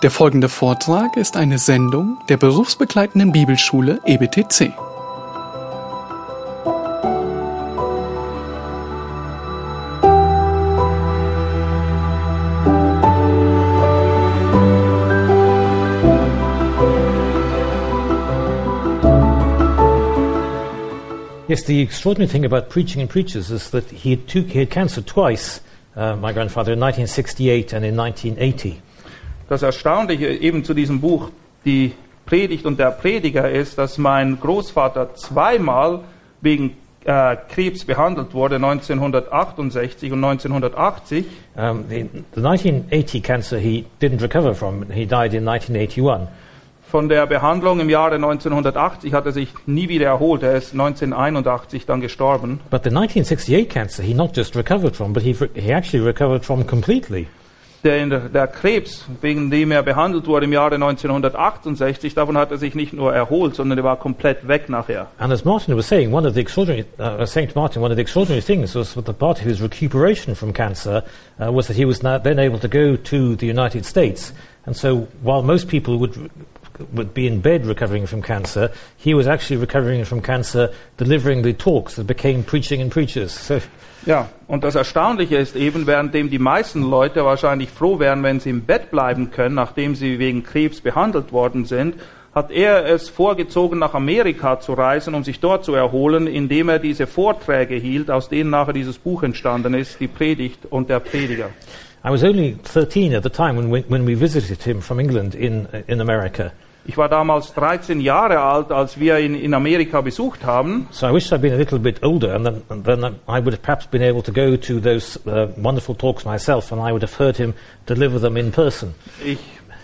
Der folgende Vortrag ist eine Sendung der berufsbegleitenden Bibelschule EBTC. Yes, the extraordinary thing about preaching and preachers is that he had, two, he had cancer twice, uh, my grandfather, in 1968 and in 1980. Das Erstaunliche eben zu diesem Buch, die Predigt und der Prediger, ist, dass mein Großvater zweimal wegen äh, Krebs behandelt wurde, 1968 und 1980. Um, the, the 1980 cancer he didn't recover from. He died in 1981. Von der Behandlung im Jahre 1980 hat er sich nie wieder erholt. Er ist 1981 dann gestorben. But the 1968 cancer he not just recovered from, but he, he actually recovered from completely. Der, der Krebs, wegen dem er behandelt wurde im Jahre 1968, davon hat er sich nicht nur erholt, sondern er war komplett weg nachher. And as Martin was saying, one of the extraordinary, uh, Saint Martin, one of the extraordinary things was the part of his recuperation from cancer uh, was that he was then able to go to the United States. And so, while most people would would be in bed recovering from cancer, he was actually recovering from cancer, delivering the talks that became preaching and preachers. So, Ja, und das Erstaunliche ist eben, währenddem die meisten Leute wahrscheinlich froh wären, wenn sie im Bett bleiben können, nachdem sie wegen Krebs behandelt worden sind, hat er es vorgezogen, nach Amerika zu reisen, um sich dort zu erholen, indem er diese Vorträge hielt, aus denen nachher dieses Buch entstanden ist, die Predigt und der Prediger. I was only 13 at the time when we, when we visited him from England in, in America. Ich war damals 13 Jahre alt, als wir ihn in Amerika besucht haben. So I wish I'd been a little bit older, and then, and then I would have perhaps been able to go to those uh, wonderful talks myself, and I would have heard him deliver them in person. Ich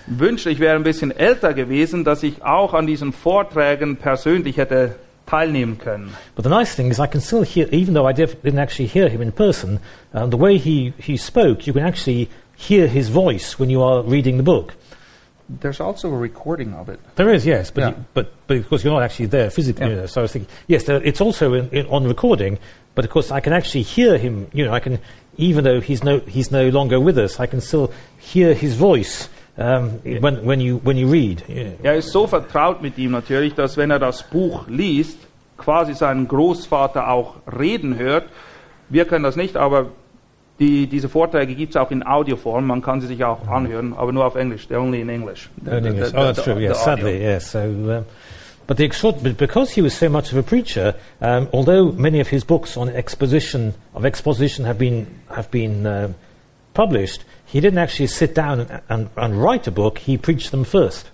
wünschte, ich wäre ein bisschen älter gewesen, dass ich auch an diesen Vorträgen persönlich hätte teilnehmen können. But the nice thing is, I can still hear, even though I didn't actually hear him in person, uh, the way he, he spoke, you can actually hear his voice when you are reading the book. There's also a recording of it. There is, yes, but, Yeah. you, but, but of course you're not actually there physically. Yeah. You know, so I was thinking, yes, there, it's also in, in, on recording, but of course I can actually hear him. You know, I can, even though he's no, he's no longer with us, I can still hear his voice um, when, when you when you read. Yeah. Er ist so vertraut mit ihm natürlich, dass wenn er das Buch liest, quasi seinen Großvater auch reden hört. Wir können das nicht, aber die, diese Vorträge gibt es auch in Audioform. Man kann sie sich auch anhören, aber nur auf Englisch. They're only in English. Oh, in The- English. the- oh, that's the- true. Yes, sadly, yes. So, um, but the extraord- but because he was so much of a preacher, um, although many of his books on exposition of exposition have been have been um published, he didn't actually sit down and, and, and write a book. He preached them first.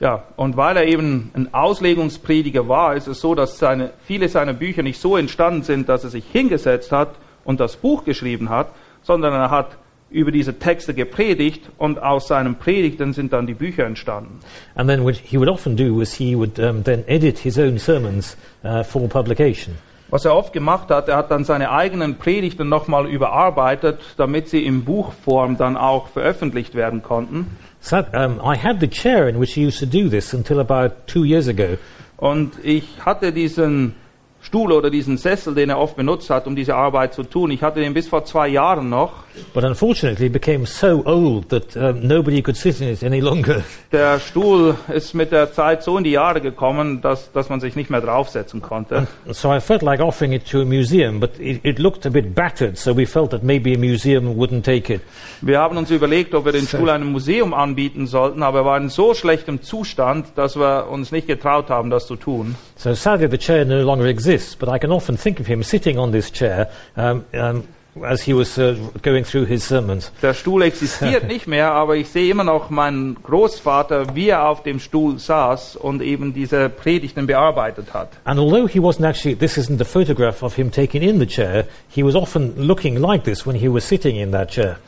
Ja, und weil er eben ein Auslegungsprediger war, ist es so, dass seine, viele seiner Bücher nicht so entstanden sind, dass er sich hingesetzt hat und das Buch geschrieben hat, sondern er hat über diese Texte gepredigt und aus seinen Predigten sind dann die Bücher entstanden. And then what he would often do was he would um, then edit his own sermons uh, for publication. Was er oft gemacht hat, er hat dann seine eigenen Predigten nochmal überarbeitet, damit sie in Buchform dann auch veröffentlicht werden konnten. So um, I had the chair in which he used to do this until about two years ago. Und ich hatte diesen Stuhl oder diesen Sessel, den er oft benutzt hat, um diese Arbeit zu tun. Ich hatte den bis vor zwei Jahren noch. But unfortunately, it became so old that um, nobody could sit in it any longer. Der Stuhl ist mit der Zeit so in die Jahre gekommen, dass, dass man sich nicht mehr draufsetzen konnte. So I felt like offering it to a museum, but it, it looked a bit battered, so we felt that maybe a museum wouldn't take it. Wir haben uns überlegt, ob wir den Stuhl einem Museum anbieten sollten, aber er war in so schlechtem Zustand, dass wir uns nicht getraut haben, das zu tun. So sadly, the chair no longer exists, but I can often think of him sitting on this chair um, um, as he was uh, going through his sermons. Der Stuhl existiert nicht mehr, aber ich sehe immer noch meinen Großvater, wie er auf dem Stuhl saß und eben diese Predigten bearbeitet hat. And although he wasn't actually, this isn't a photograph of him taken in the chair, he was often looking like this when he was sitting in that chair.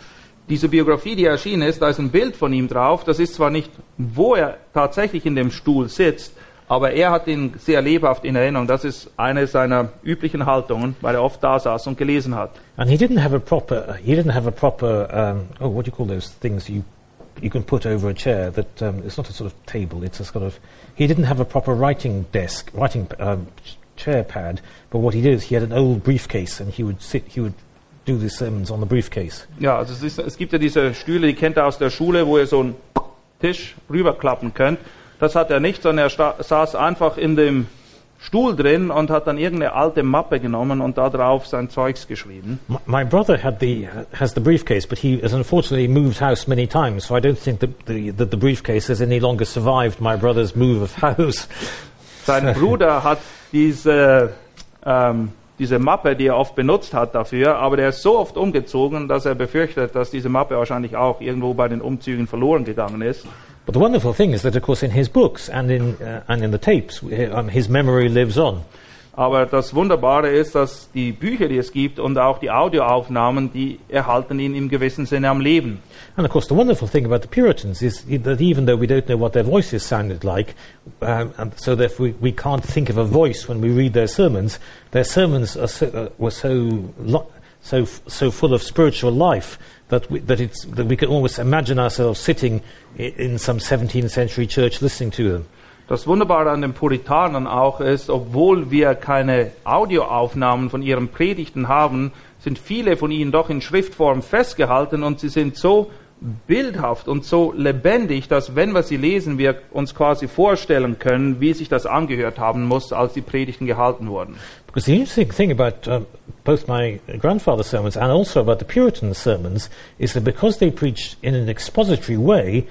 Diese Biografie, die erschienen ist, da ist ein Bild von ihm drauf. Das ist zwar nicht, wo er tatsächlich in dem Stuhl sitzt, aber er hat ihn sehr lebhaft in Erinnerung. Das ist eine seiner üblichen Haltungen, weil er oft da saß und gelesen hat. And he didn't have a proper, he didn't have a proper, um, oh, what do you call those things you, you can put over a chair that, um, it's not a sort of table, it's a sort of, he didn't have a proper writing desk, writing um, ch- chair pad, but what he did is he had an old briefcase and he would sit, he would do the sermons on the briefcase. Ja, also es, ist, es gibt ja diese Stühle, die kennt ihr aus der Schule, wo ihr so ein Tisch rüberklappen könnt. Das hat er nicht, sondern er saß einfach in dem Stuhl drin und hat dann irgendeine alte Mappe genommen und da drauf sein Zeugs geschrieben. My, my brother had the, has the briefcase, but he has unfortunately moved house many times, so I don't think that the, that the briefcase has any longer survived my brother's move of house. Sein Bruder hat diese, ähm, diese Mappe, die er oft benutzt hat dafür, aber der ist so oft umgezogen, dass er befürchtet, dass diese Mappe wahrscheinlich auch irgendwo bei den Umzügen verloren gegangen ist. But the wonderful thing is that, of course, in his books and in, uh, and in the tapes, um, his memory lives on. Aber das Wunderbare ist, dass die Bücher, die es gibt und auch die Audioaufnahmen, die erhalten ihn im gewissen Sinne am Leben. And of course, the wonderful thing about the Puritans is that even though we don't know what their voices sounded like, um, and so that we, we can't think of a voice when we read their sermons, their sermons are so, uh, were so, lo- so, so full of spiritual life that we, that, it's, that we can almost imagine ourselves sitting in some 17th century church listening to them. Das Wunderbare an den Puritanern auch ist, obwohl wir keine Audioaufnahmen von ihren Predigten haben, sind viele von ihnen doch in Schriftform festgehalten und sie sind so bildhaft und so lebendig, dass wenn wir sie lesen, wir uns quasi vorstellen können, wie sich das angehört haben muss, als die Predigten gehalten wurden. Because the interesting thing about um, both my grandfather's sermons and also about the Puritan sermons is that because they preached in an expository way,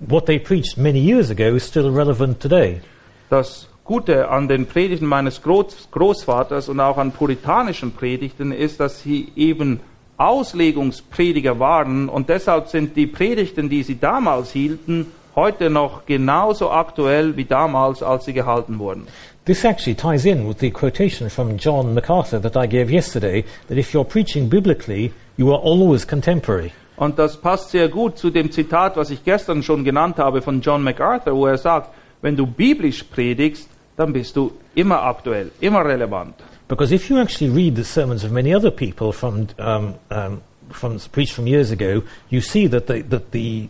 what they preached many years ago is still relevant today. Das Gute an den Predigten meines Groß Großvaters und auch an puritanischen Predigten ist, dass sie eben Auslegungsprediger waren und deshalb sind die Predigten, die sie damals hielten, heute noch genauso aktuell wie damals, als sie gehalten wurden. This actually ties in with the quotation from John MacArthur that I gave yesterday that if you're preaching biblically, you are always contemporary. Und das passt sehr gut zu dem Zitat, was ich gestern schon genannt habe von John MacArthur, wo er sagt, wenn du biblisch predigst, dann bist du immer aktuell, immer relevant. Because if you actually read the sermons of many other people from, um, um, from preached from years ago, you see that, they, that the,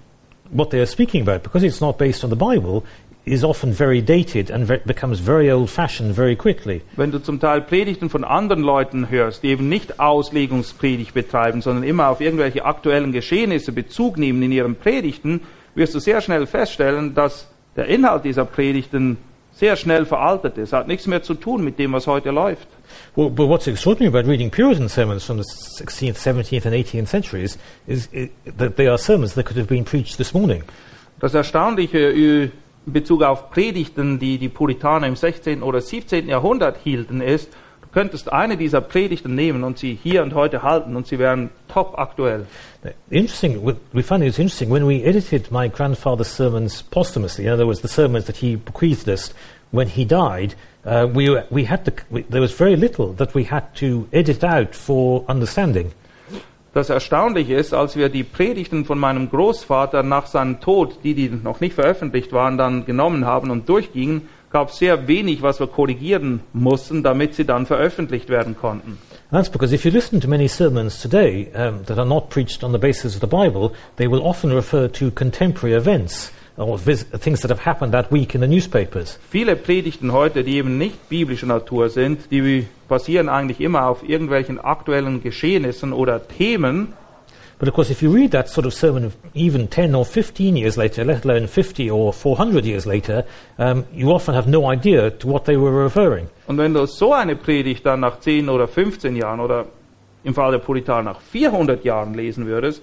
what they are speaking about, because it's not based on the Bible, is often very dated and ve- becomes very old-fashioned very quickly. Wenn du zum Teil Predigten von anderen Leuten hörst, die eben nicht Auslegungspredigt betreiben, sondern immer auf irgendwelche aktuellen Geschehnisse Bezug nehmen in ihren Predigten, wirst du sehr schnell feststellen, dass der Inhalt dieser Predigten sehr schnell veraltet ist. Hat nichts mehr zu tun mit dem, was heute läuft. Well, but what's extraordinary about reading Puritan sermons from the 16th, 17th, and 18th centuries is that they are sermons that could have been preached this morning. Das Erstaunliche in Bezug auf Predigten, die die Puritaner im 16. oder 17. Jahrhundert hielten, ist, du könntest eine dieser Predigten nehmen und sie hier und heute halten und sie wären top aktuell. Interesting, we- we found it was interesting when we edited my grandfather's sermons posthumously, in other words, the sermons that he bequeathed us when he died, uh, we, we had to, we, there was very little that we had to edit out for understanding. Das Erstaunliche ist, als wir die Predigten von meinem Großvater nach seinem Tod, die, die noch nicht veröffentlicht waren, dann genommen haben und durchgingen, gab es sehr wenig, was wir korrigieren mussten, damit sie dann veröffentlicht werden konnten. That's because if you listen to many sermons today um, that are not preached on the basis of the Bible, they will often refer to contemporary events or vis- things that have happened that week in the newspapers. Viele Predigten heute, die eben nicht biblischer Natur sind, die basieren eigentlich immer auf irgendwelchen aktuellen Geschehnissen oder Themen. But of course, if you read that sort of sermon even 10 or 15 years later, let alone 50 or 400 years later, um, you often have no idea to what they were referring. Und wenn du so eine Predigt dann nach 10 oder 15 Jahren oder im Fall der Puritaner nach 400 Jahren lesen würdest,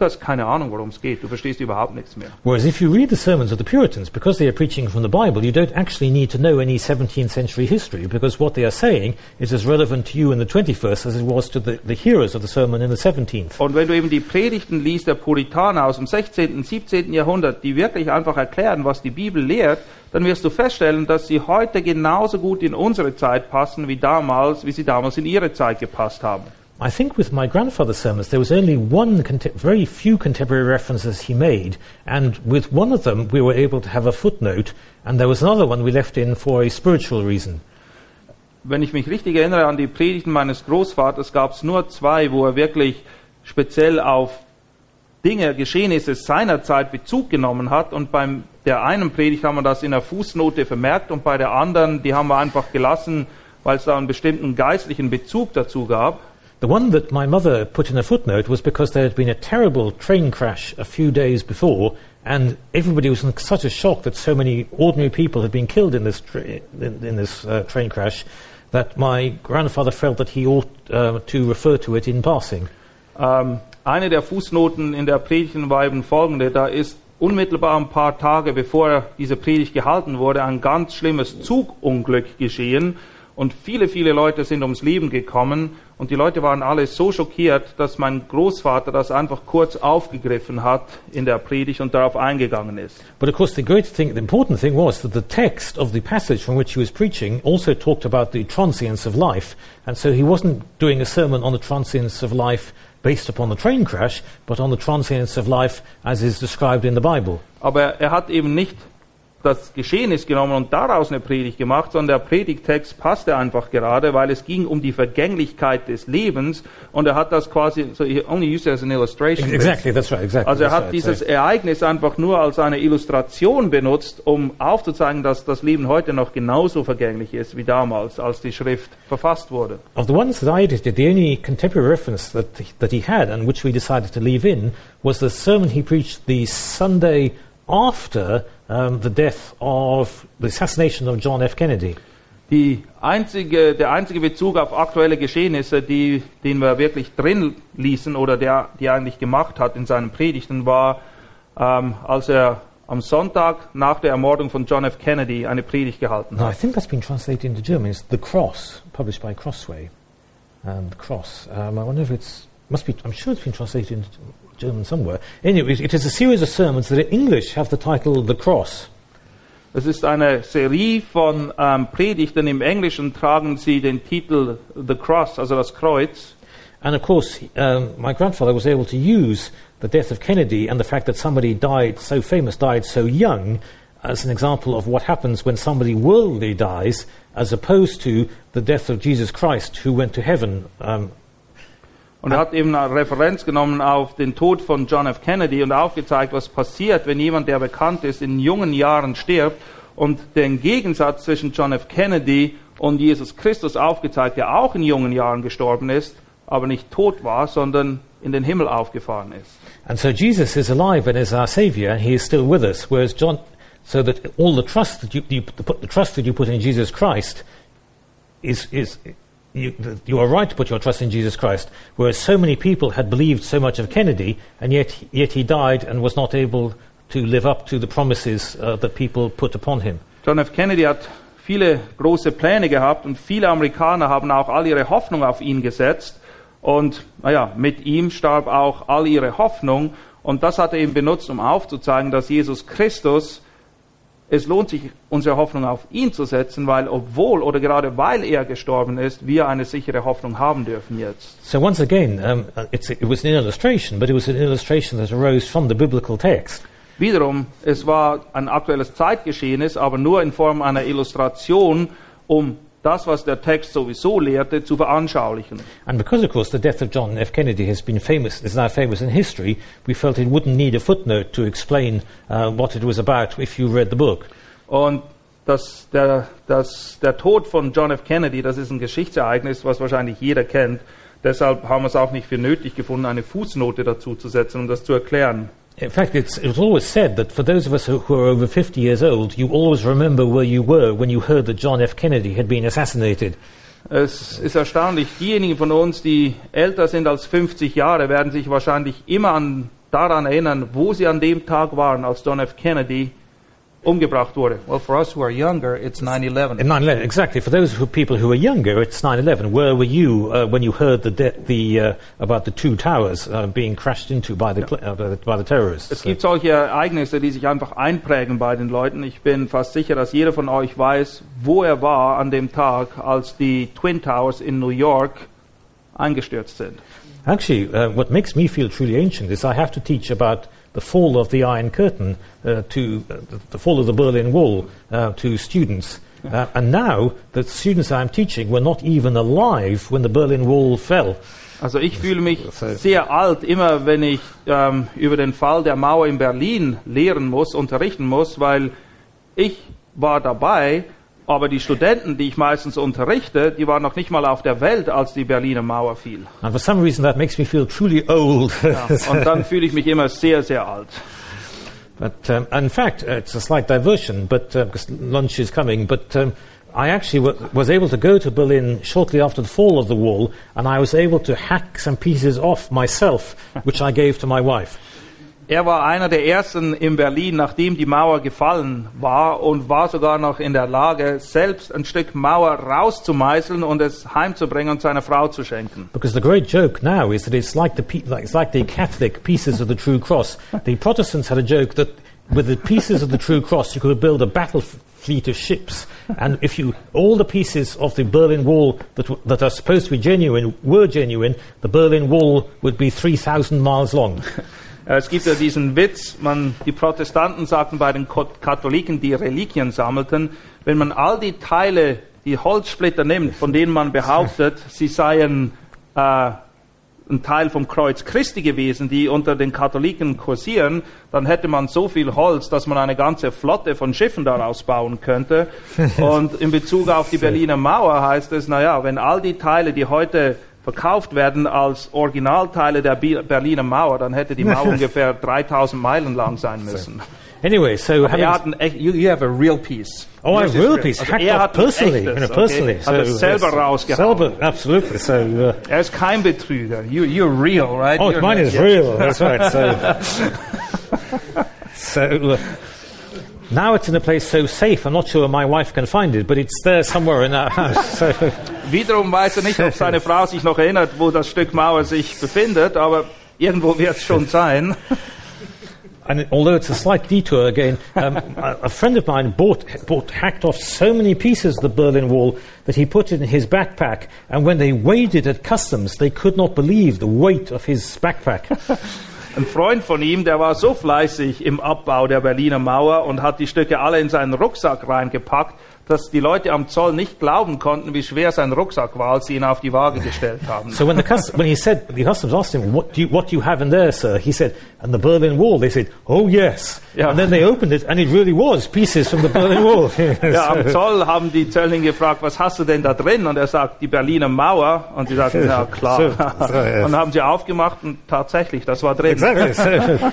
du hast keine Ahnung, worum es geht. Du verstehst überhaupt nichts mehr. Whereas if you read the sermons of the Puritans, because they are preaching from the Bible, you don't actually need to know any 17th century history, because what they are saying is as relevant to you in the 21st as it was to the, the hearers of the sermon in the 17th. Und wenn du eben die Predigten liest der Puritaner aus dem 16., und 17. Jahrhundert, die wirklich einfach erklären, was die Bibel lehrt, dann wirst du feststellen, dass sie heute genauso gut in unsere Zeit passen wie damals, wie sie damals in ihre Zeit gepasst haben. I think with my grandfather's sermons, there was only one, very few contemporary references he made, and with one of them we were able to have a footnote, and there was another one we left in for a spiritual reason. Wenn ich mich richtig erinnere an die Predigten meines Großvaters, gab es nur zwei, wo er wirklich speziell auf Dinge, Geschehnisse seiner Zeit Bezug genommen hat. Und beim der einen Predigt haben wir das in der Fußnote vermerkt und bei der anderen, die haben wir einfach gelassen, weil es da einen bestimmten geistlichen Bezug dazu gab. The one that my mother put in a footnote was because there had been a terrible train crash a few days before, and everybody was in such a shock that so many ordinary people had been killed in this, tra- in, in this uh, train crash that my grandfather felt that he ought uh, to refer to it in passing. Ähm, eine der Fußnoten in der Predigt war eben folgende. Da ist unmittelbar ein paar Tage bevor diese Predigt gehalten wurde ein ganz schlimmes Zugunglück geschehen und viele, viele Leute sind ums Leben gekommen und die Leute waren alle so schockiert, dass mein Großvater das einfach kurz aufgegriffen hat in der Predigt und darauf eingegangen ist. But of course, the great thing, the important thing was that the text of the passage from which he was preaching also talked about the transience of life. And so he wasn't doing a sermon on the transience of life based upon the train crash, but on the transience of life as is described in the Bible. Aber er hat eben nicht das Geschehnis genommen und daraus eine Predigt gemacht, sondern der Predigtext passte einfach gerade, weil es ging um die Vergänglichkeit des Lebens und er hat das quasi, so he only used it as an illustration. Exactly, that's right, exactly. Also er hat right. dieses So- Ereignis einfach nur als eine Illustration benutzt, um aufzuzeigen, dass das Leben heute noch genauso vergänglich ist wie damals, als die Schrift verfasst wurde. Of the ones that I edited, the only contemporary reference that that he had, and which we decided to leave in, was the sermon he preached the Sunday after um, the death of the assassination of John F. Kennedy. Die einzige, der einzige Bezug auf aktuelle Geschehnisse, die, den wir wirklich drin ließen oder der die eigentlich gemacht hat in seinen Predigten, war, ähm, als er am Sonntag nach der Ermordung von John F. Kennedy eine Predigt gehalten Now, I hat. think that's been translated into German. It's The Cross, published by Crossway. Um, the Cross. Um, I wonder if it's must be. I'm sure it's been translated into German somewhere. Anyway, it is a series of sermons that in English have the title The Cross. Es ist eine Serie von ähm, Predigten. Im Englischen tragen sie den Titel The Cross, also das Kreuz. And of course, um, my grandfather was able to use the death of Kennedy and the fact that somebody died so famous, died so young, as an example of what happens when somebody worldly dies, as opposed to the death of Jesus Christ, who went to heaven. Um, Und er hat eben eine Referenz genommen auf den Tod von John F. Kennedy und aufgezeigt, was passiert, wenn jemand, der bekannt ist, in jungen Jahren stirbt und den Gegensatz zwischen John F. Kennedy und Jesus Christus aufgezeigt, der auch in jungen Jahren gestorben ist, aber nicht tot war, sondern in den Himmel aufgefahren ist. and so Jesus is alive and is our Saviour, and He is still with us. Whereas John, so that all the trust that you, you put, the trust that you put in Jesus Christ is is. You, you are right to put your trust in Jesus Christ, whereas so many people had believed so much of Kennedy, and yet, yet he died and was not able to live up to the promises uh, that people put upon him. John F. Kennedy hat viele große Pläne gehabt und viele Amerikaner haben auch all ihre Hoffnung auf ihn gesetzt. Und naja, mit ihm starb auch all ihre Hoffnung. Und das hat er eben benutzt, um aufzuzeigen, dass Jesus Christus, es lohnt sich, unsere Hoffnung auf ihn zu setzen, weil obwohl oder gerade weil er gestorben ist, wir eine sichere Hoffnung haben dürfen jetzt. So once again, um, it's, it was an illustration, but it was an illustration that arose from the biblical text. Wiederum, es war ein aktuelles Zeitgeschehnis, aber nur in Form einer Illustration, um das, was der Text sowieso lehrte, zu veranschaulichen. And because, of course, the death of John F. Kennedy has been famous, is now famous in history, we felt it wouldn't need a footnote to explain uh, what it was about if you read the book. Und das, der, das, der Tod von John F. Kennedy, das ist ein Geschichtsereignis, was wahrscheinlich jeder kennt. Deshalb haben wir es auch nicht für nötig gefunden, eine Fußnote dazu zu setzen, um das zu erklären. In fact, it's, it was always said that for those of us who, who are over 50 years old, you always remember where you were when you heard that John F. Kennedy had been assassinated. Es ist erstaunlich, diejenigen von uns, die älter sind als 50 Jahre, werden sich wahrscheinlich immer an, daran erinnern, wo sie an dem Tag waren, als John F. Kennedy umgebracht wurde. Well, for us who are younger, it's 9 11. In 9/11, exactly. For those who, people who are younger, it's 9/11. Where were you uh, when you heard the, de- the uh, about the two towers uh, being crashed into by the, uh, by the, by the terrorists? Es gibt solche Ereignisse, die sich einfach einprägen bei den Leuten. Ich bin fast sicher, dass jeder von euch weiß, wo er war an dem Tag, als die Twin Towers in New York eingestürzt sind. Actually, uh, what makes me feel truly ancient is I have to teach about the fall of the Iron Curtain uh, to uh, the, fall of the Berlin Wall uh, to students. Uh, and now the students I'm teaching were not even alive when the Berlin Wall fell. Also ich fühle mich sehr alt, immer wenn ich ähm, über den Fall der Mauer in Berlin lehren muss, unterrichten muss, weil ich war dabei Aber die Studenten, die ich meistens unterrichte, die waren noch nicht mal auf der Welt, als die Berliner Mauer fiel. And for some reason, that makes me feel truly old. Ja, und dann fühle ich mich immer sehr, sehr alt. But um, in fact, uh, it's a slight diversion, but uh, lunch is coming. But um, I actually w- was able to go to Berlin shortly after the fall of the wall, and I was able to hack some pieces off myself, which I gave to my wife. Er war einer der ersten in Berlin, nachdem die Mauer gefallen war und war sogar noch in der Lage, selbst ein Stück Mauer rauszumeißeln und es heimzubringen und seiner Frau zu schenken. Because the great joke now is that it's like the it's like the Catholic pieces of the true cross. The Protestants had a joke that with the pieces of the true cross you could build a battle fleet of ships, and if you all the pieces of the Berlin Wall that that are supposed to be genuine were genuine, the Berlin Wall would be three thousand miles long. Äh, Es gibt ja diesen Witz, man, die Protestanten sagten bei den Katholiken, die Reliquien sammelten, wenn man all die Teile, die Holzsplitter nimmt, von denen man behauptet, sie seien äh, ein Teil vom Kreuz Christi gewesen, die unter den Katholiken kursieren, dann hätte man so viel Holz, dass man eine ganze Flotte von Schiffen daraus bauen könnte. Und in Bezug auf die Berliner Mauer heißt es, naja, wenn all die Teile, die heute verkauft werden als Originalteile der Berliner Mauer, dann hätte die Mauer ungefähr 3000 Meilen lang sein müssen. Anyway, so having er hat ein you, you have a real piece. Oh, will real. piece Also hacked er hat personally, echtes, you know, okay? personally. Hat es selber rausgehauen. Selber, absolutely. So, uh, Er ist kein Betrüger. You, you're real, right? oh, You're mine is yes. real. That's right. So, so uh, now it's in a place so safe. I'm not sure my wife can find it, but it's there somewhere in our house. So, Wiederum weiß er nicht, ob seine Frau sich noch erinnert, wo das Stück Mauer sich befindet, aber irgendwo wird es schon sein. and although it's a slight detour again, um, a, a friend of mine bought, bought hacked off so many pieces of the Berlin Wall that he put it in his backpack. And when they weighed it at customs, they could not believe the weight of his backpack. Ein Freund von ihm, der war so fleißig im Abbau der Berliner Mauer und hat die Stücke alle in seinen Rucksack reingepackt, dass die Leute am Zoll nicht glauben konnten, wie schwer sein Rucksack war, als sie ihn auf die Waage gestellt haben. So when the cus- when he said the customs asked him, "What do you what do you have in there, sir?" He said, "And the Berlin Wall." They said, "Oh yes." Yeah. And then they opened it, and it really was pieces from the Berlin Wall. Ja, am Zoll haben die Zöllner gefragt, was hast du denn da drin? Und er sagt, die Berliner Mauer. Und sie sagten, ja klar. So, so, yes. Und haben sie aufgemacht und tatsächlich, das war drin. exactly. So-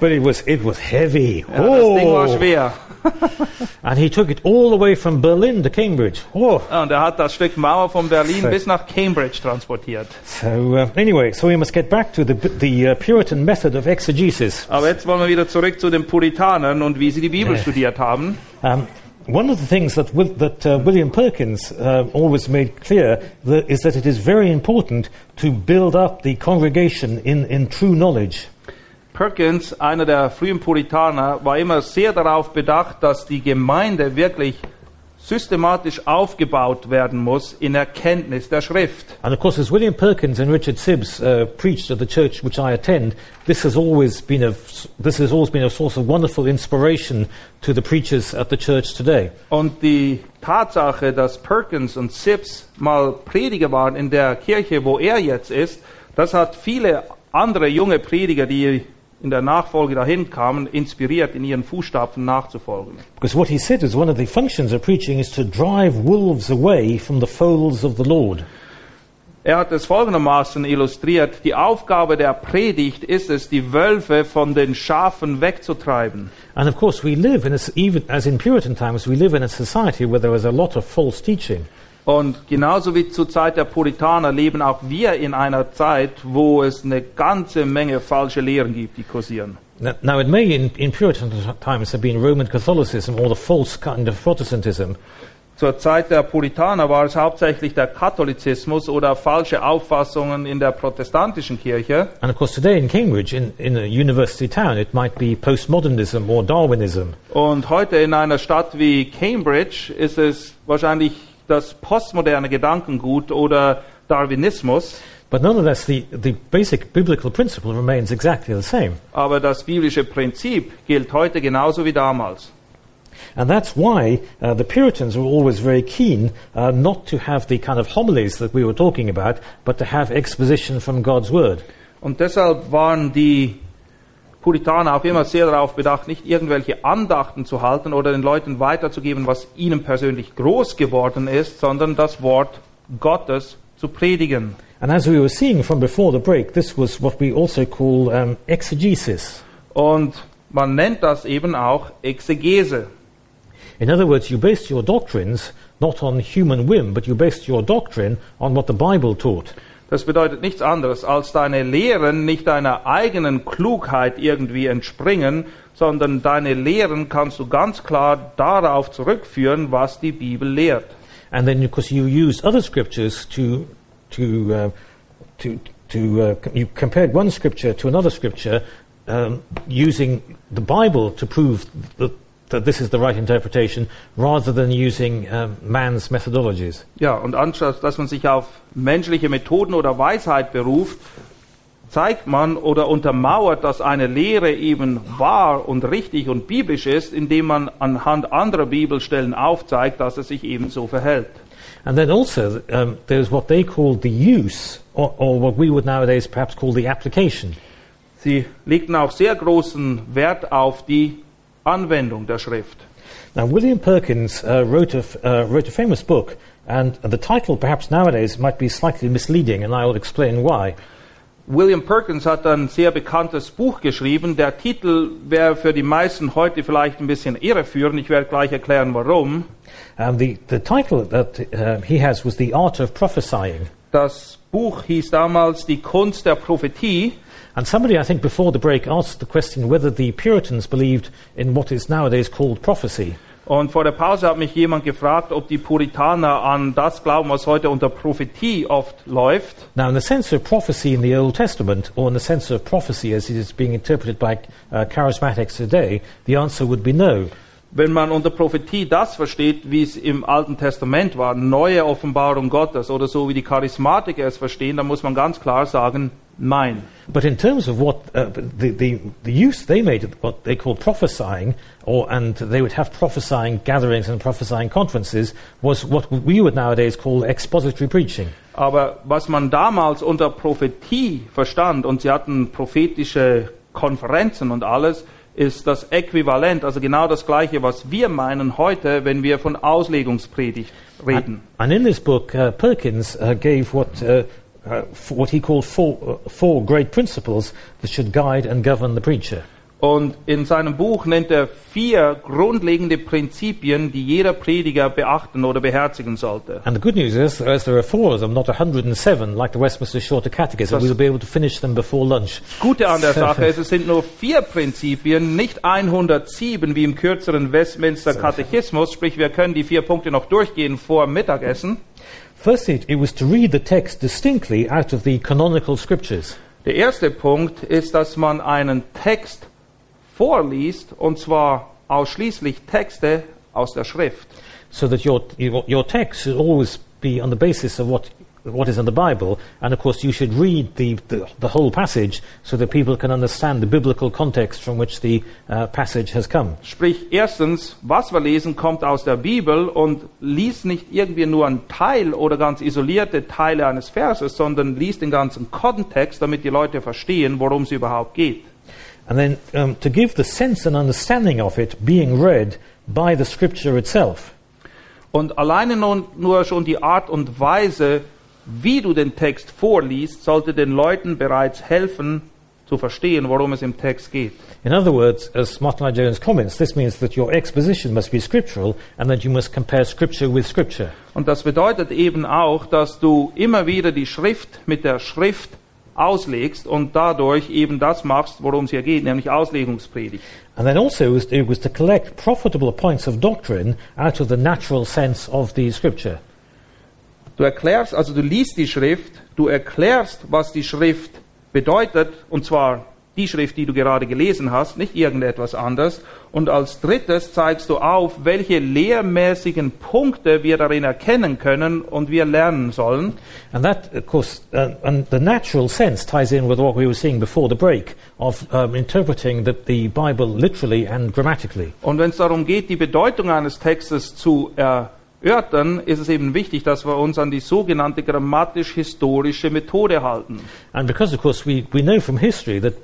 but it was it was heavy. Ja, das Ding war oh, schwer. and he took it all the way from Berlin to Cambridge. Oh. Und er hat das Stück Mauer von Berlin So- bis nach Cambridge transportiert. So uh, anyway, so we must get back to the the uh, Puritan method of exegesis. Aber jetzt wollen wir wieder zurück zu den Puritanern und wie sie die Bibel Ja. studiert haben. Um, one of the things that, Wil- that uh, William Perkins uh, always made clear that is that it is very important to build up the congregation in, in true knowledge. Perkins, einer der frühen Puritaner, war immer sehr darauf bedacht, dass die Gemeinde wirklich systematisch aufgebaut werden muss in Erkenntnis der Schrift. And of course, as William Perkins and Richard Sibbs uh, preached at the church which I attend, this has always been a this has always been a source of wonderful inspiration to the preachers at the church today. Und die Tatsache, dass Perkins und Sibbs mal Prediger waren in der Kirche, wo er jetzt ist, das hat viele andere junge Prediger, die in der Nachfolge dahin kamen, inspiriert, in ihren Fußstapfen nachzufolgen. Because what he said is one of the functions of preaching is to drive wolves away from the folds of the Lord. Er hat es folgendermaßen illustriert. Die Aufgabe der Predigt ist es, die Wölfe von den Schafen wegzutreiben. And of course, we live in a, even as in Puritan times, we live in a society where there is a lot of false teaching. Und genauso wie zur Zeit der Puritaner leben auch wir in einer Zeit, wo es eine ganze Menge falsche Lehren gibt, die kursieren. Now, now it may in, in Puritan times have been Roman Catholicism or the false kind of Protestantism, Zur Zeit der Puritaner war es hauptsächlich der Katholizismus oder falsche Auffassungen in der protestantischen Kirche. and of course today in Cambridge, in, in a university town, it might be postmodernism or Darwinism. Und heute in einer Stadt wie Cambridge ist es wahrscheinlich das postmoderne Gedankengut oder Darwinismus. But nonetheless, the, the basic biblical principle remains exactly the same. Aber das biblische Prinzip gilt heute genauso wie damals. And that's why uh, the Puritans were always very keen uh, not to have the kind of homilies that we were talking about, but to have exposition from God's Word. Und deshalb waren die Puritaner auch immer sehr darauf bedacht, nicht irgendwelche Andachten zu halten oder den Leuten weiterzugeben, was ihnen persönlich groß geworden ist, sondern das Wort Gottes zu predigen. And as we were seeing from before the break, this was what we also call um, exegesis. Und man nennt das eben auch Exegese. In other words, you based your doctrines not on human whim, but you based your doctrine on what the Bible taught. Das bedeutet nichts anderes, als deine Lehren nicht deiner eigenen Klugheit irgendwie entspringen, sondern deine Lehren kannst du ganz klar darauf zurückführen, was die Bibel lehrt. And then, of course, you used other scriptures to, to, uh, to, to uh, you compared one scripture to another scripture um, using the Bible to prove that, that this is the right interpretation rather than using um, man's methodologies. Ja, und anstatt dass man sich auf menschliche Methoden oder Weisheit beruft, zeigt man oder untermauert, dass eine Lehre eben wahr und richtig und biblisch ist, indem man anhand anderer Bibelstellen aufzeigt, dass es sich eben so verhält. And then also, um, there's what they call the use, or, or what we would nowadays perhaps call the application. Sie legten auch sehr großen Wert auf die Anwendung der Schrift. Now, William Perkins uh, wrote, a, uh, wrote a famous book, and the title perhaps nowadays might be slightly misleading, and I will explain why. William Perkins hat ein sehr bekanntes Buch geschrieben. Der Titel wäre für die meisten heute vielleicht ein bisschen irreführend. Ich werde gleich erklären, warum. Um, the, the title that uh, he has was The Art of Prophesying. Das Buch hieß damals Die Kunst der Prophetie. And somebody, I think, before the break asked the question whether the Puritans believed in what is nowadays called prophecy. Und vor der Pause hat mich jemand gefragt, ob die Puritaner an das glauben, was heute unter Prophetie oft läuft. Now, in the sense of prophecy in the Old Testament, or in the sense of prophecy as it is being interpreted by uh, charismatics today, the answer would be no. Wenn man unter Prophetie das versteht, wie es im Alten Testament war, neue Offenbarung Gottes oder so wie die Charismatiker es verstehen, dann muss man ganz klar sagen, nein. But in terms of what uh, the, the, the use they made of what they called prophesying, or, and they would have prophesying gatherings and prophesying conferences, was what we would nowadays call expository preaching. Aber was man damals unter Prophetie verstand, und sie hatten prophetische Konferenzen und alles, ist das Äquivalent, also genau das Gleiche, was wir meinen heute, wenn wir von Auslegungspredigt reden. And in this book, uh, Perkins uh, gave what, uh, uh, what he called four, uh, four great principles that should guide and govern the preacher. Und in seinem Buch nennt er vier grundlegende Prinzipien, die jeder Prediger beachten oder beherzigen sollte. And the good news is, as there are four of them, not 107, like the Westminster Shorter Catechism, Das- we'll be able to finish them before lunch. Gute an der Sache ist, es sind nur vier Prinzipien, nicht 107 wie im kürzeren Westminster Katechismus, sprich wir können die vier Punkte noch durchgehen vor Mittagessen. Firstly, it was to read the text distinctly out of the canonical scriptures. Der erste Punkt ist, dass man einen Text vorliest, und zwar ausschließlich Texte aus der Schrift. so that your, your, your text should always be on the basis of what, what is in the Bible, and of course you should read the, the, the whole passage so that people can understand the biblical context from which the uh, passage has come. Sprich, erstens, was wir lesen, kommt aus der Bibel und liest nicht irgendwie nur einen Teil oder ganz isolierte Teile eines Verses, sondern liest den ganzen Kontext, damit die Leute verstehen, worum es überhaupt geht. And then um, to give the sense and understanding of it being read by the scripture itself. Und alleine nun, nur schon die Art und Weise, wie du den Text vorliest, sollte den Leuten bereits helfen, zu verstehen, worum es im Text geht. In other words, as Martin Lloyd Jones comments, this means that your exposition must be scriptural and that you must compare scripture with scripture. Und das bedeutet eben auch, dass du immer wieder die Schrift mit der Schrift auslegst und dadurch eben das machst, worum es hier geht, nämlich Auslegungspredigt. And then also it was, it was to collect profitable points of doctrine out of the natural sense of the scripture. Du erklärst, also du liest die Schrift, du erklärst, was die Schrift bedeutet, und zwar die Schrift, die du gerade gelesen hast, nicht irgendetwas anderes. Und als drittes zeigst du auf, welche lehrmäßigen Punkte wir darin erkennen können und wir lernen sollen. And that, of course, uh, and the natural sense ties in with what we were seeing before the break of um, interpreting the, the Bible literally and grammatically. Und wenn es darum geht, die Bedeutung eines Textes zu äh, Örtern ist es eben wichtig, dass wir uns an die sogenannte grammatisch-historische Methode halten. And because, of course, we, we know from history that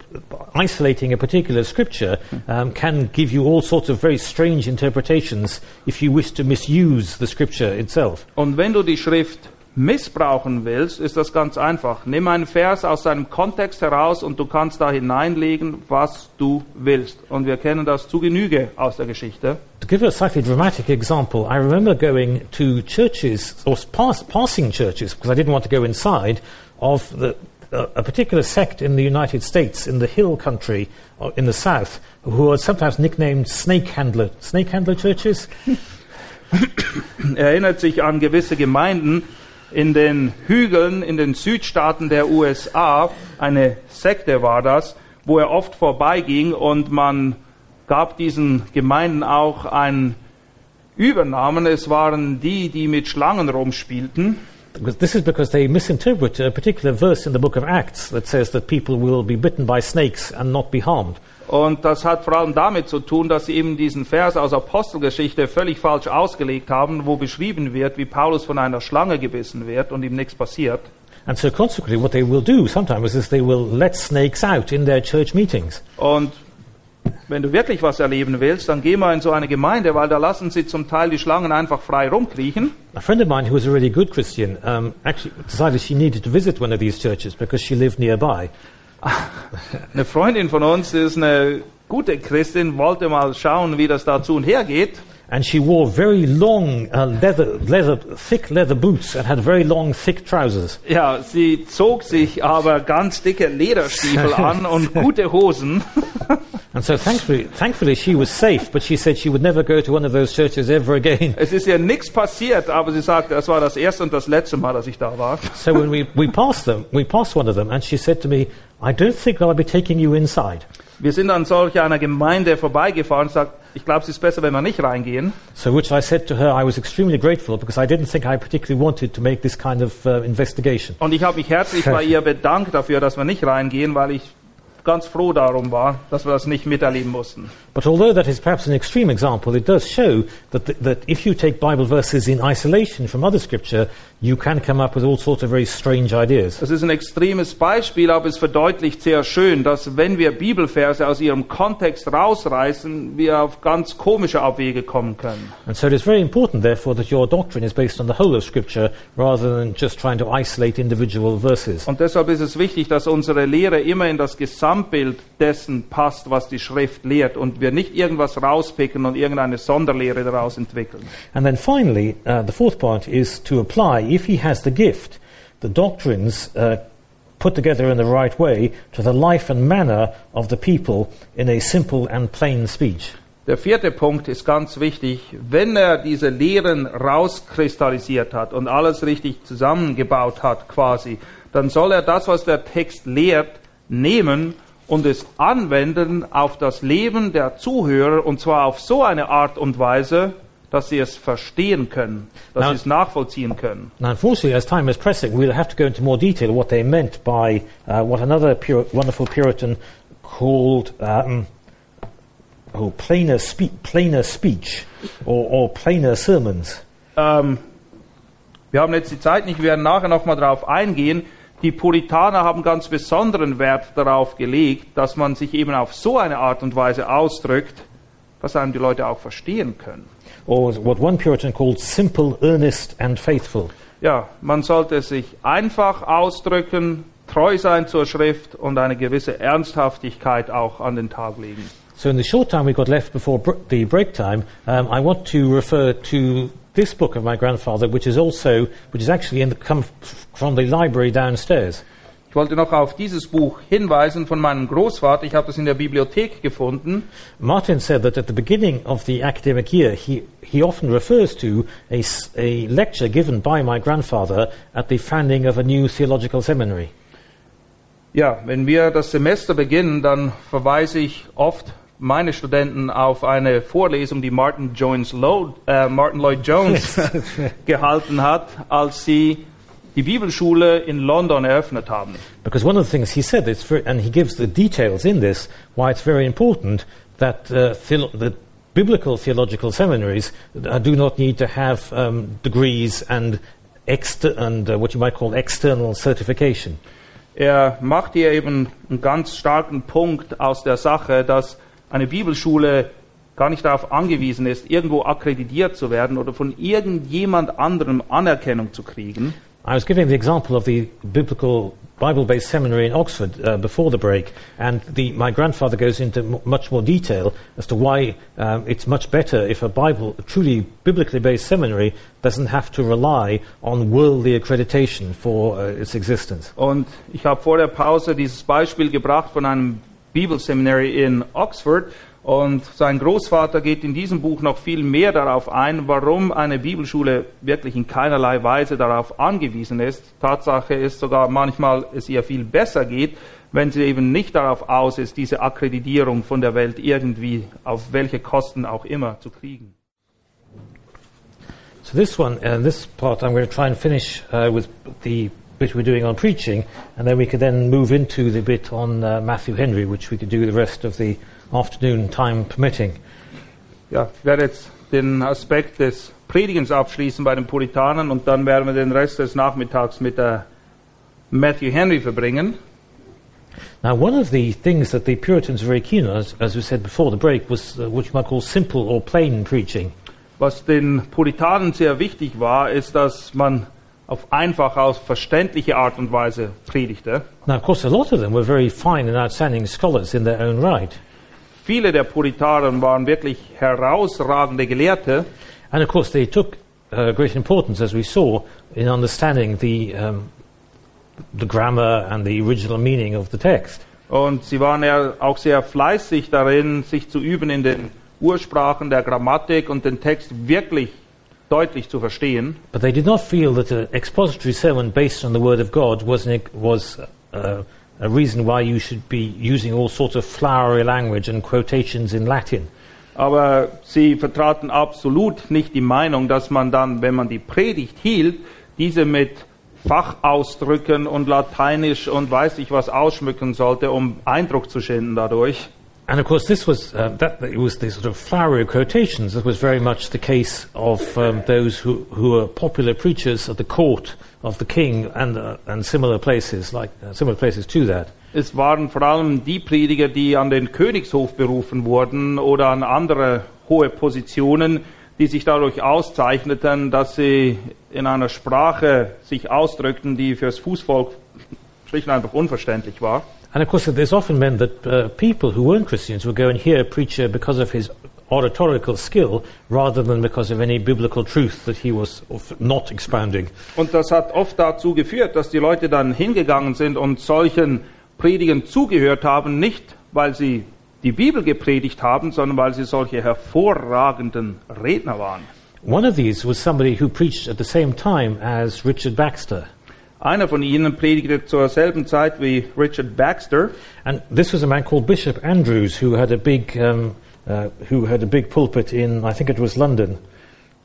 isolating a particular scripture um, can give you all sorts of very strange interpretations if you wish to misuse the scripture itself. Und wenn du die Schrift missbrauchen willst, ist das ganz einfach. Nimm einen Vers aus seinem Kontext heraus und du kannst da hineinlegen, was du willst. Und wir kennen das zu Genüge aus der Geschichte. To give a slightly dramatic example, I remember going to churches, or pass, passing churches, because I didn't want to go inside, of the, uh, a particular sect in the United States, in the hill country uh, in the south, who are sometimes nicknamed snake handler, snake handler churches. Erinnert sich an gewisse Gemeinden in den Hügeln in den Südstaaten der USA. Eine Sekte war das, wo er oft vorbeiging und man gab diesen Gemeinden auch einen Übernamen. Es waren die, die mit Schlangen rumspielten. This is because they misinterpret a particular verse in the book of Acts that says that people will be bitten by snakes and not be harmed. Und das hat vor allem damit zu tun, dass sie eben diesen Vers aus Apostelgeschichte völlig falsch ausgelegt haben, wo beschrieben wird, wie Paulus von einer Schlange gebissen wird und ihm nichts passiert. And so consequently, what they will do sometimes is they will let snakes out in their church meetings. Und wenn du wirklich was erleben willst, dann geh mal in so eine Gemeinde, weil da lassen sie zum Teil die Schlangen einfach frei rumkriechen. A friend of mine who was a really good Christian um, actually decided she needed to visit one of these churches because she lived nearby. Eine Freundin von uns ist eine gute Christin, wollte mal schauen, wie das da zu und her geht. And she wore very long uh, leather, leather, thick leather boots and had very long, thick trousers. Ja, sie zog sich aber ganz dicke Lederstiefel an und gute Hosen. And so thankfully, thankfully she was safe, but she said she would never go to one of those churches ever again. Es ist ihr nichts passiert, aber sie sagte, das war das erste und das letzte Mal, dass ich da war. So when we, we passed them, we passed one of them, and she said to me, I don't think I'll be taking you inside. Wir sind an solch einer Gemeinde vorbeigefahren und sagt, ich glaube, es ist besser, wenn wir nicht reingehen. So which I said to her, I was extremely grateful because I didn't think I particularly wanted to make this kind of uh, investigation. Und ich habe mich herzlich bei ihr bedankt dafür, dass wir nicht reingehen, weil ich ganz froh darum war, dass wir das nicht miterleben mussten. But although that is perhaps an extreme example, it does show that, that if you take Bible verses in isolation from other scripture, you can come up with all sorts of very strange ideas. Das ist ein extremes Beispiel, aber es verdeutlicht sehr schön, dass wenn wir Bibelverse aus ihrem Kontext rausreißen, wir auf ganz komische Abwege kommen können. And so it is very important, therefore, that your doctrine is based on the whole of scripture rather than just trying to isolate individual verses. Und deshalb ist es wichtig, dass unsere Lehre immer in das Gesamtbild dessen passt, was die Schrift lehrt und wir nicht irgendwas rauspicken und irgendeine Sonderlehre daraus entwickeln. And then finally, uh, the fourth point is to apply, if he has the gift, the doctrines uh, put together in the right way to the life and manner of the people in a simple and plain speech. Der vierte Punkt ist ganz wichtig. Wenn er diese Lehren rauskristallisiert hat und alles richtig zusammengebaut hat quasi, dann soll er das, was der Text lehrt, nehmen und es anwenden auf das Leben der Zuhörer und zwar auf so eine Art und Weise, dass sie es verstehen können, dass Na- sie es nachvollziehen können. Now, unfortunately, as time is pressing, we'll have to go into more detail what they meant by uh, what another Pur- wonderful Puritan called um, oh, plainer, spe- plainer speech or, or plainer sermons. Ähm, wir haben jetzt die Zeit nicht, wir werden nachher nochmal darauf eingehen. Die Puritaner haben ganz besonderen Wert darauf gelegt, dass man sich eben auf so eine Art und Weise ausdrückt, dass einem die Leute auch verstehen können. Or what one Puritan called simple, earnest, and faithful. Ja, man sollte sich einfach ausdrücken, treu sein zur Schrift und eine gewisse Ernsthaftigkeit auch an den Tag legen. So, in the short time we've got left before the break time, um, I want to refer to this book of my grandfather, which is also, which is actually in the, come from the library downstairs. Ich wollte noch auf dieses Buch hinweisen von meinem Großvater. Ich habe das in der Bibliothek gefunden. Martin said that at the beginning of the academic year, he, he often refers to a, a lecture given by my grandfather at the founding of a new theological seminary. Ja, wenn wir das Semester beginnen, dann verweise ich oft meine Studenten auf eine Vorlesung, die Martin, Jones Lo äh, Martin Lloyd Jones gehalten hat, als sie die Bibelschule in London eröffnet haben. Because one of the things he said, it's very, and he gives the details in this, why it's very important that uh, the biblical theological seminaries uh, do not need to have um, degrees and, exter- and uh, what you might call external certification. Er macht hier eben einen ganz starken Punkt aus der Sache, dass eine Bibelschule gar nicht darauf angewiesen ist, irgendwo akkreditiert zu werden oder von irgendjemand anderem Anerkennung zu kriegen. I was giving the example of the biblical Bible-based seminary in Oxford uh, before the break, and the, my grandfather goes into m- much more detail as to why um, it's much better if a Bible, a truly biblically-based seminary doesn't have to rely on worldly accreditation for uh, its existence. Und ich habe vor der Pause dieses Beispiel gebracht von einem Bibelseminary in Oxford. Und sein Großvater geht in diesem Buch noch viel mehr darauf ein, warum eine Bibelschule wirklich in keinerlei Weise darauf angewiesen ist. Tatsache ist sogar manchmal es ihr viel besser geht, wenn sie eben nicht darauf aus ist, diese Akkreditierung von der Welt irgendwie auf welche Kosten auch immer zu kriegen. So this one, uh, this part, I'm going to try and finish uh, with the bit we're doing on preaching, and then we could then move into the bit on uh, Matthew Henry, which we could do the rest of the afternoon, time permitting. Ja, ich werde jetzt den Aspekt des Predigens abschließen bei den Puritanern und dann werden wir den Rest des Nachmittags mit der Matthew Henry verbringen. Now, one of the things that the Puritans were very keen on, as, as we said before the break, was uh, what you might call simple or plain preaching. Was den Puritanen sehr wichtig war, ist, dass man auf einfach, auf verständliche Art und Weise predigte. Now, of course, a lot of them were very fine and outstanding scholars in their own right. Viele der Puritanen waren wirklich herausragende Gelehrte And of course, they took uh, great importance, as we saw, in understanding the, um, the grammar and the original meaning of the text. und sie waren ja auch sehr fleißig darin, sich zu üben in den Ursprachen der Grammatik und den Text wirklich deutlich zu verstehen. But they did not feel that an expository sermon based on the Word of God was, an, was uh, a reason why you should be using all sorts of flowery language and quotations in Latin. Aber sie vertraten absolut nicht die Meinung, dass man dann, wenn man die Predigt hielt, diese mit Fachausdrücken und Lateinisch und weiß ich was ausschmücken sollte, um Eindruck zu schinden dadurch. And of course, this was uh, that it was the sort of flowery quotations that was very much the case of um, those who, who were popular preachers at the court of the king and uh, and similar places like uh, similar places to that. Es waren vor allem die Prediger, die an den Königshof berufen wurden oder an andere hohe Positionen, die sich dadurch auszeichneten, dass sie in einer Sprache sich ausdrückten, die fürs Fußvolk schlicht und einfach unverständlich war. And of course, this often meant that uh, people who weren't Christians would go and hear a preacher because of his oratorical skill rather than because of any biblical truth that he was not expounding. Und das hat oft dazu geführt, dass die Leute dann hingegangen sind und solchen Predigern zugehört haben, nicht weil sie die Bibel gepredigt haben, sondern weil sie solche hervorragenden Redner waren. One of these was somebody who preached at the same time as Richard Baxter. Einer von ihnen predigte zur selben Zeit wie Richard Baxter. And this was a man called Bishop Andrews who had a big, um, uh, who had a big pulpit in, I think it was London.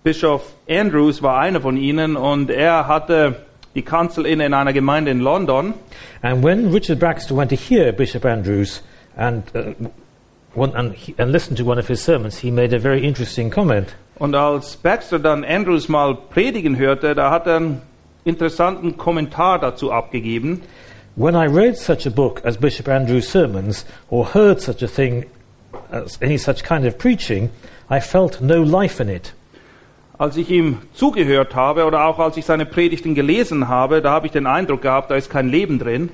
Bischof Andrews war einer von ihnen und er hatte die Kanzel in einer Gemeinde in London. And when Richard Baxter went to hear Bishop Andrews and, uh, one, and, he, and listened to one of his sermons, he made a very interesting comment. Und als Baxter dann Andrews mal predigen hörte, da hat er interessanten Kommentar dazu abgegeben. When I read such a book as Bishop Andrews' sermons, or heard such a thing as any such kind of preaching, I felt no life in it. Als ich ihm zugehört habe oder auch als ich seine Predigten gelesen habe, da habe ich den Eindruck gehabt, da ist kein Leben drin.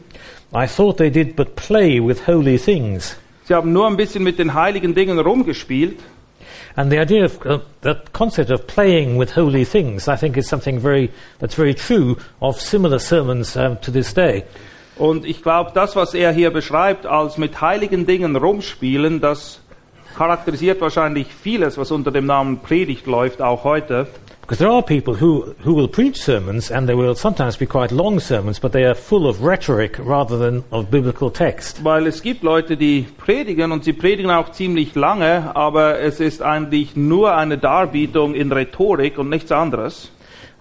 I thought they did but play with holy things. Sie haben nur ein bisschen mit den heiligen Dingen rumgespielt. And the idea of uh, that concept of playing with holy things, I think, is something very that's very true of similar sermons um, to this day. Und ich glaube, das, was er hier beschreibt, als mit heiligen Dingen rumspielen, das charakterisiert wahrscheinlich vieles, was unter dem Namen Predigt läuft, auch heute. Because there are people who, who will preach sermons, and they will sometimes be quite long sermons, but they are full of rhetoric rather than of biblical text. Weil es gibt Leute, die predigen und sie predigen auch ziemlich lange, aber es ist eigentlich nur eine Darbietung in Rhetorik und nichts anderes.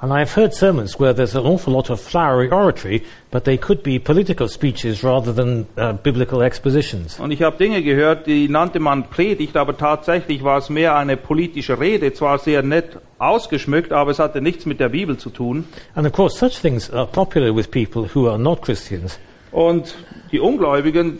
And I've heard sermons where there's an awful lot of flowery oratory, but they could be political speeches rather than uh, biblical expositions. Und ich habe Dinge gehört, die nannte man Predigt, aber tatsächlich war es mehr eine politische Rede, zwar sehr nett ausgeschmückt, aber es hatte nichts mit der Bibel zu tun. And of course, such things are popular with people who are not Christians Und die Ungläubigen,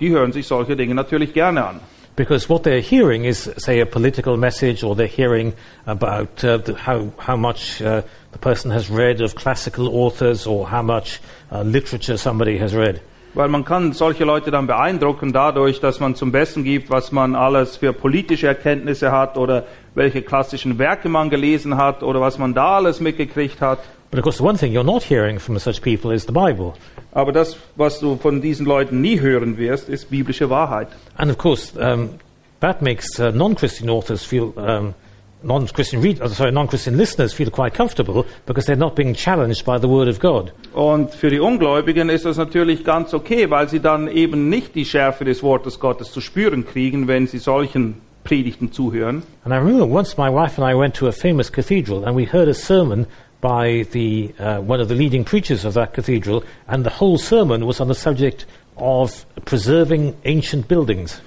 die hören sich solche Dinge natürlich gerne an. Because what they're hearing is, say, a political message, or they're hearing about uh, the, how, how much uh, the person has read of classical authors, or how much uh, literature somebody has read. Weil man kann solche Leute dann beeindrucken dadurch, dass man zum Besten gibt, was man alles für politische Erkenntnisse hat oder welche klassischen Werke man gelesen hat oder was man da alles mitgekriegt hat. But of course, the one thing you're not hearing from such people is the Bible. Aber das, was du von diesen Leuten nie hören wirst, ist biblische Wahrheit. And of course, um, that makes uh, non-Christian authors feel, um, non-Christian read, uh, sorry, non-Christian listeners feel quite comfortable because they're not being challenged by the Word of God. Und für die Ungläubigen ist das natürlich ganz okay, weil sie dann eben nicht die Schärfe des Wortes Gottes zu spüren kriegen, wenn sie solchen Predigten zuhören. And I remember once my wife and I went to a famous cathedral and we heard a sermon by the, uh, one of the leading preachers of that cathedral, and the whole sermon was on the subject of preserving ancient buildings.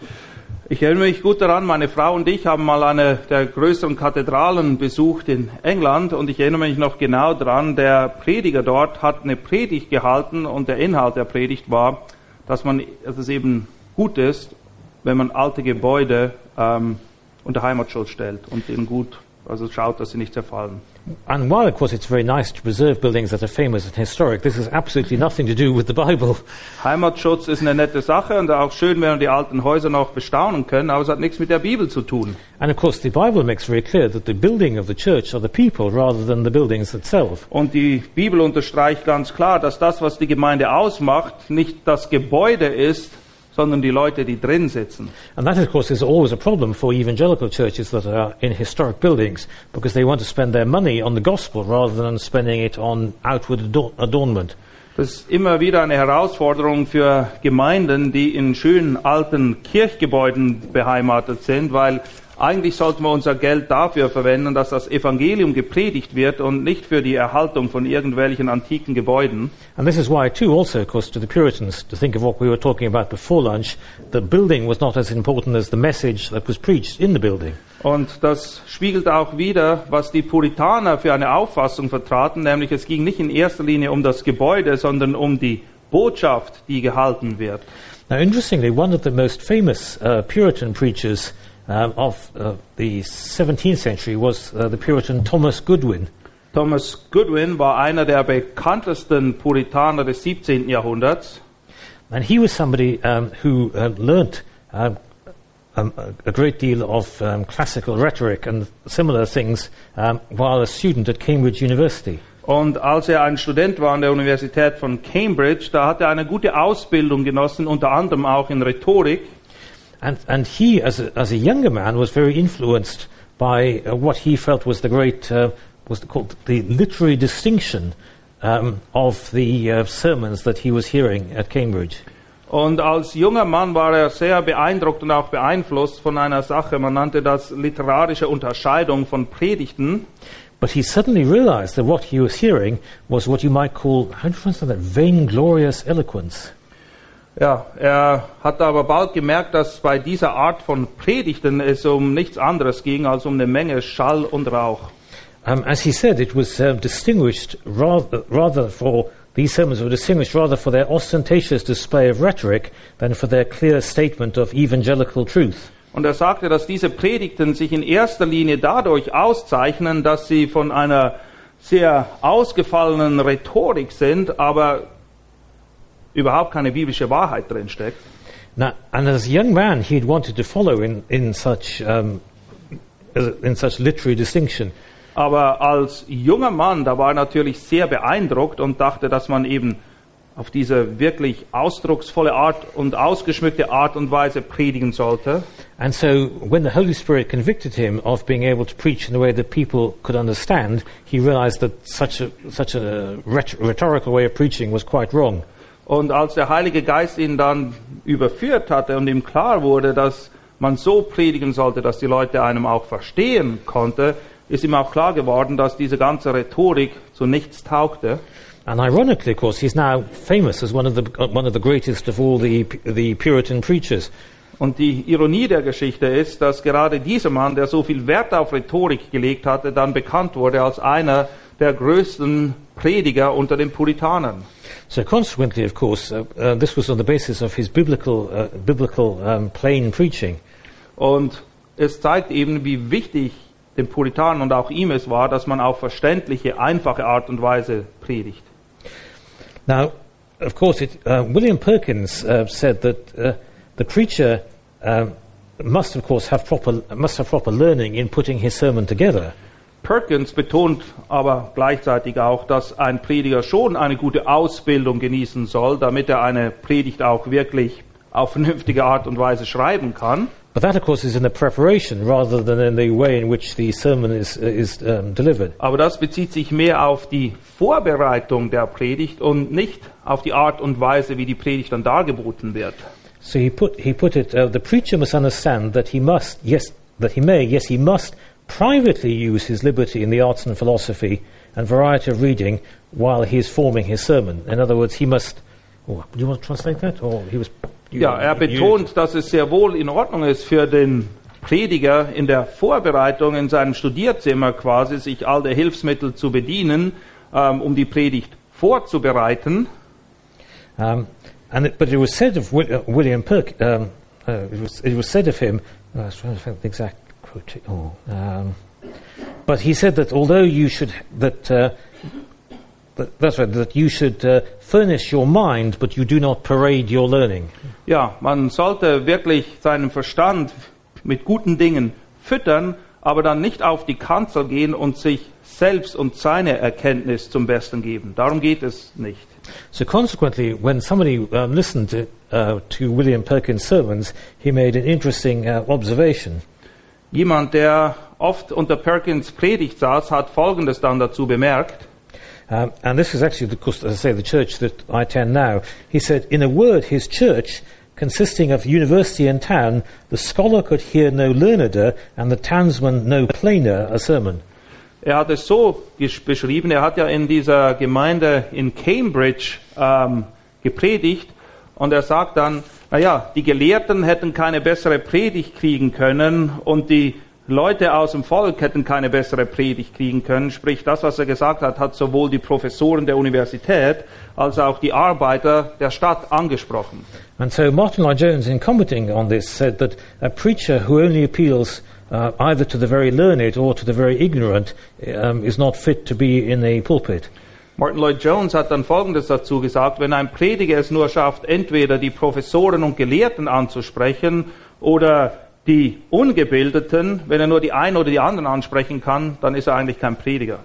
Ich erinnere mich gut daran, meine Frau und ich haben mal eine der größeren Kathedralen besucht in England und ich erinnere mich noch genau daran, der Prediger dort hat eine Predigt gehalten und der Inhalt der Predigt war, dass, man, dass es eben gut ist, wenn man alte Gebäude ähm, unter Heimatschutz stellt und ihnen gut, also schaut, dass sie nicht zerfallen. And while, of course, it's very nice to preserve buildings that are famous and historic, this has absolutely nothing to do with the Bible. Heimatschutz ist eine nette Sache und auch schön, wenn wir die alten Häuser noch bestaunen können, aber es hat nichts mit der Bibel zu tun. And of course, the Bible makes very clear that the building of the church are the people rather than the buildings itself. Und die Bibel unterstreicht ganz klar, dass das, was die Gemeinde ausmacht, nicht das Gebäude ist, sondern die Leute, die drin sitzen. And that, of course, is always a problem for evangelical churches that are in historic buildings because they want to spend their money on the gospel rather than spending it on outward ador- adornment. Das ist immer wieder eine Herausforderung für Gemeinden, die in schönen alten Kirchgebäuden beheimatet sind, weil eigentlich sollten wir unser Geld dafür verwenden, dass das Evangelium gepredigt wird und nicht für die Erhaltung von irgendwelchen antiken Gebäuden. And this is why, too, also, of course, to the Puritans, to think of what we were talking about before lunch, the building was not as important as the message that was preached in the building. Und das spiegelt auch wieder, was die Puritaner für eine Auffassung vertraten, nämlich es ging nicht in erster Linie um das Gebäude, sondern um die Botschaft, die gehalten wird. Now, interestingly, one of the most famous uh, Puritan preachers um, of uh, the 17th century was uh, the Puritan Thomas Goodwin. Thomas Goodwin war einer der bekanntesten Puritaner des 17. Jahrhunderts. And he was somebody um, who uh, learnt um, a- great deal of classical rhetoric and similar things while a student at Cambridge University. Und als er ein Student war an der Universität von Cambridge, da hat er eine gute Ausbildung genossen, unter anderem auch in Rhetorik. And, and he, as a, as a younger man, was very influenced by uh, what he felt was the great, uh, was called the literary distinction um, of the uh, sermons that he was hearing at Cambridge. Und als junger Mann war er sehr beeindruckt und auch beeinflusst von einer Sache. Man nannte das literarische Unterscheidung von Predigten. But he suddenly realized that what he was hearing was what you might call, how do you translate that, vainglorious eloquence. Ja, er hat aber bald gemerkt, dass bei dieser Art von Predigten es um nichts anderes ging als um eine Menge Schall und Rauch. Um, as he said, it was uh, distinguished rather, rather for, these sermons were distinguished rather for their ostentatious display of rhetoric than for their clear statement of evangelical truth. Und er sagte, dass diese Predigten sich in erster Linie dadurch auszeichnen, dass sie von einer sehr ausgefallenen Rhetorik sind, aber überhaupt keine biblische Wahrheit drinsteckt. Now, and as a young man, he had wanted to follow in, in, such, um, in such literary distinction. Aber als junger Mann, da war er natürlich sehr beeindruckt und dachte, dass man eben auf diese wirklich ausdrucksvolle Art und ausgeschmückte Art und Weise predigen sollte. And so, when the Holy Spirit convicted him of being able to preach in a way that people could understand, he realized that such a, such a rhet- rhetorical way of preaching was quite wrong. Und als der Heilige Geist ihn dann überführt hatte und ihm klar wurde, dass man so predigen sollte, dass die Leute einem auch verstehen konnte, ist ihm auch klar geworden, dass diese ganze Rhetorik zu nichts taugte. And ironically, of course, he's now famous as one of the, one of the greatest of all the, the Puritan preachers. Und die Ironie der Geschichte ist, dass gerade dieser Mann, der so viel Wert auf Rhetorik gelegt hatte, dann bekannt wurde als einer der größten Prediger unter den Puritanern. So consequently, of course, uh, uh, this was on the basis of his biblical, uh, biblical um, plain preaching. Und es zeigt eben, wie wichtig den Puritanern und auch ihm es war, dass man auf verständliche, einfache Art und Weise predigt. Now, of course, it, uh, William Perkins uh, said that uh, the preacher must, of course, have proper, must have proper learning in putting his sermon together. Perkins betont aber gleichzeitig auch, dass ein Prediger schon eine gute Ausbildung genießen soll, damit er eine Predigt auch wirklich auf vernünftige Art und Weise schreiben kann. But that, of course, is in the preparation rather than in the way in which the sermon is, is um, delivered. Aber das bezieht sich mehr auf die Vorbereitung der Predigt und nicht auf die Art und Weise, wie die Predigt dann dargeboten wird. So he put, he put it, uh, the preacher must understand that he must, yes, that he may, yes, he must privately use his liberty in the arts and philosophy and variety of reading while he is forming his sermon. In other words, he must. Oh, do you want to translate that? Or he was. you- Ja, er betont, dass es sehr wohl in Ordnung ist für den Prediger in der Vorbereitung in seinem Studierzimmer quasi sich all der Hilfsmittel zu bedienen, ähm, um die Predigt vorzubereiten. Um, and it, but it was said of uh, William Perk, um, uh, it, was, it was said of him, I was trying to think the exact quote. Oh, um, but he said that although you should, that, uh, that that's right, that you should uh, furnish your mind, but you do not parade your learning. Ja, man sollte wirklich seinen Verstand mit guten Dingen füttern, aber dann nicht auf die Kanzel gehen und sich selbst und seine Erkenntnis zum Besten geben. Darum geht es nicht. So consequently, when somebody um, listened to, uh, to William Perkins' sermons, he made an interesting uh, observation. Jemand, der oft unter Perkins Predigt saß, hat Folgendes dann dazu bemerkt. Um, and this is actually, of course, as I say, the church that I attend now. He said, in a word, his church, consisting of university and town, the scholar could hear no learneder, and the townsman no plainer a sermon. Er hat es so beschrieben, er hat ja in dieser Gemeinde in Cambridge ähm, gepredigt und er sagt dann, naja, die Gelehrten hätten keine bessere Predigt kriegen können und die Leute aus dem Volk hätten keine bessere Predigt kriegen können. Sprich, das, was er gesagt hat, hat sowohl die Professoren der Universität als auch die Arbeiter der Stadt angesprochen. And so Martin Lloyd Jones, in commenting on this, said that a preacher who only appeals uh, either to the very learned or to the very ignorant um, is not fit to be in a pulpit. Martin Lloyd Jones hat dann Folgendes dazu gesagt, wenn ein Prediger es nur schafft, entweder die Professoren und Gelehrten anzusprechen oder die Ungebildeten, wenn er nur die einen oder die anderen ansprechen kann, dann ist er eigentlich kein Prediger.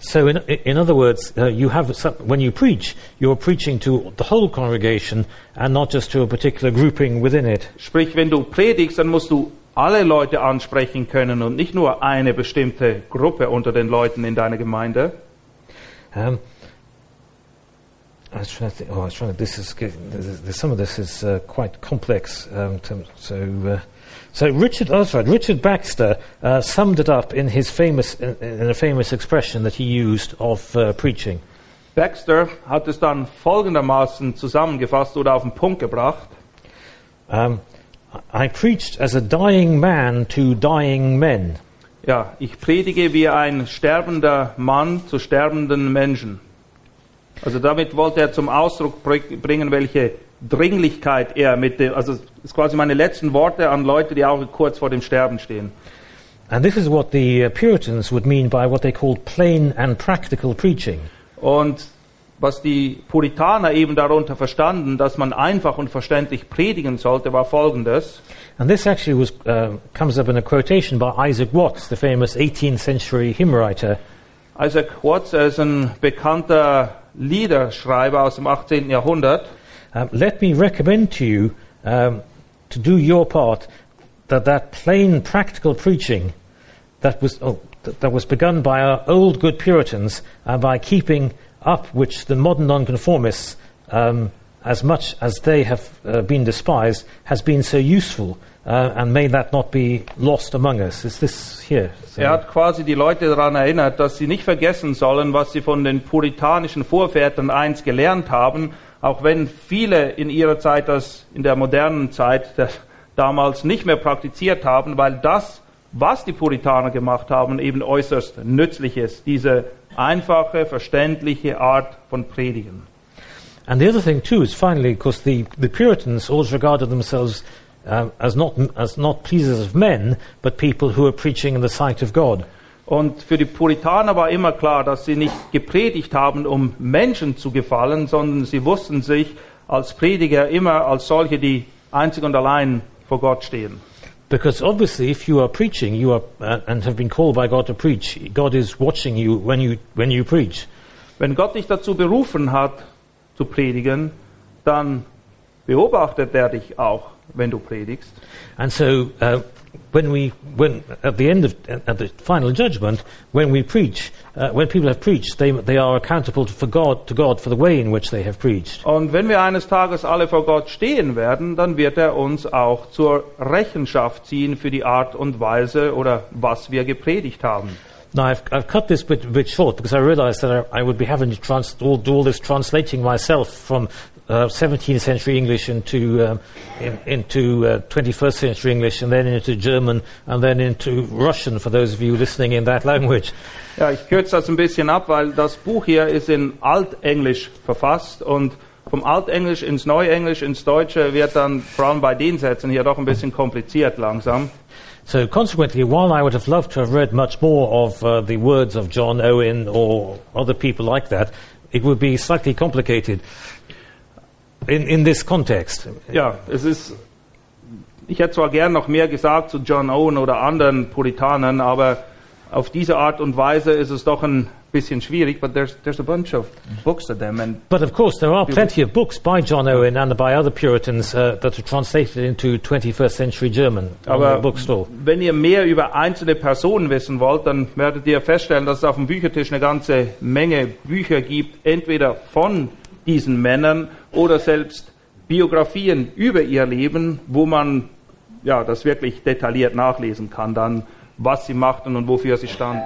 So, in, in other words, uh, you have some, when you preach, you're preaching to the whole congregation and not just to a particular grouping within it. Sprich, wenn du predigst, dann musst du alle Leute ansprechen können und nicht nur eine bestimmte Gruppe unter den Leuten in deiner Gemeinde. Um, I was trying to think. Oh, I was trying to. This is there's, some of this is uh, quite complex. Um, to, so, uh, so Richard. Oh, that's right. Richard Baxter uh, summed it up in his famous, in, in a famous expression that he used of uh, preaching. Baxter hat es dann folgendermaßen zusammengefasst oder auf den Punkt gebracht. Um, I preached as a dying man to dying men. Ja, ich predige wie ein sterbender Mann zu sterbenden Menschen. Also damit wollte er zum Ausdruck br- bringen, welche Dringlichkeit er mit dem, also das ist quasi meine letzten Worte an Leute, die auch kurz vor dem Sterben stehen. And this is what the Puritans would mean by what they called plain and practical preaching. Und was die Puritaner eben darunter verstanden, dass man einfach und verständlich predigen sollte, war folgendes. And this actually was, uh, comes up in a quotation by Isaac Watts, the famous 18th century hymn writer. Isaac Watts ist ein bekannter Liederschreiber aus dem 18. Jahrhundert. Um, let me recommend to you um, to do your part that that plain practical preaching that was, oh, that was begun by our old good Puritans and by keeping up which the modern nonconformists um, as much as they have uh, been despised, has been so useful, uh, and may that not be lost among us. Is this here? So- Er hat quasi die Leute daran erinnert, dass sie nicht vergessen sollen, was sie von den puritanischen Vorvätern einst gelernt haben, auch wenn viele in ihrer Zeit das in der modernen Zeit das damals nicht mehr praktiziert haben, weil das, was die Puritaner gemacht haben, eben äußerst nützlich ist. Diese einfache, verständliche Art von Predigen. And the other thing too is finally, because the, the Puritans always regarded themselves um, as not as not pleasers of men, but people who are preaching in the sight of God. Und für die Puritaner war immer klar, dass sie nicht gepredigt haben, um Menschen zu gefallen, sondern sie wussten sich als Prediger immer als solche, die einzig und allein vor Gott stehen. Because obviously, if you are preaching, you are uh, and have been called by God to preach, God is watching you when you when you preach. Wenn Gott dich dazu berufen hat, zu predigen, dann beobachtet er dich auch, wenn du predigst. And so, uh, when we, when at the end of at the final judgment, when we preach, uh, when people have preached, they they are accountable to, for God to God for the way in which they have preached. Und wenn wir eines Tages alle vor Gott stehen werden, dann wird er uns auch zur Rechenschaft ziehen für die Art und Weise oder was wir gepredigt haben. Now, I've, I've cut this bit, bit short because I realized that I, I would be having to trans- all, do all this translating myself from uh, 17th century English into, um, in, into uh, 21st century English and then into German and then into Russian for those of you listening in that language. Ja, ich kürze das ein bisschen ab, weil das Buch hier ist in Altenglisch verfasst und vom Altenglisch ins Neuenglisch ins Deutsche wird dann vor allem bei den Sätzen hier doch ein bisschen kompliziert langsam. So consequently, while I would have loved to have read much more of uh, the words of John Owen or other people like that, it would be slightly complicated in, in this context. Ja, es ist, ich hätte zwar gern noch mehr gesagt zu John Owen oder anderen Puritanern, aber auf diese Art und Weise ist es doch ein bisschen schwierig, but there's, there's a bunch of books of them and But of course, there are plenty of books by John Owen and by other Puritans uh, that are translated into 21st century German Aber bookstore. wenn ihr mehr über einzelne Personen wissen wollt, dann werdet ihr feststellen, dass es auf dem Büchertisch eine ganze Menge Bücher gibt, entweder von diesen Männern oder selbst Biografien über ihr Leben, wo man ja, das wirklich detailliert nachlesen kann, dann was sie machten und wofür sie standen.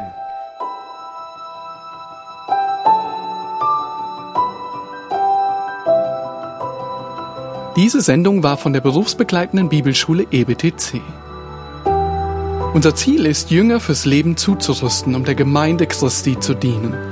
Diese Sendung war von der berufsbegleitenden Bibelschule EBTC. Unser Ziel ist, Jünger fürs Leben zuzurüsten, um der Gemeinde Christi zu dienen.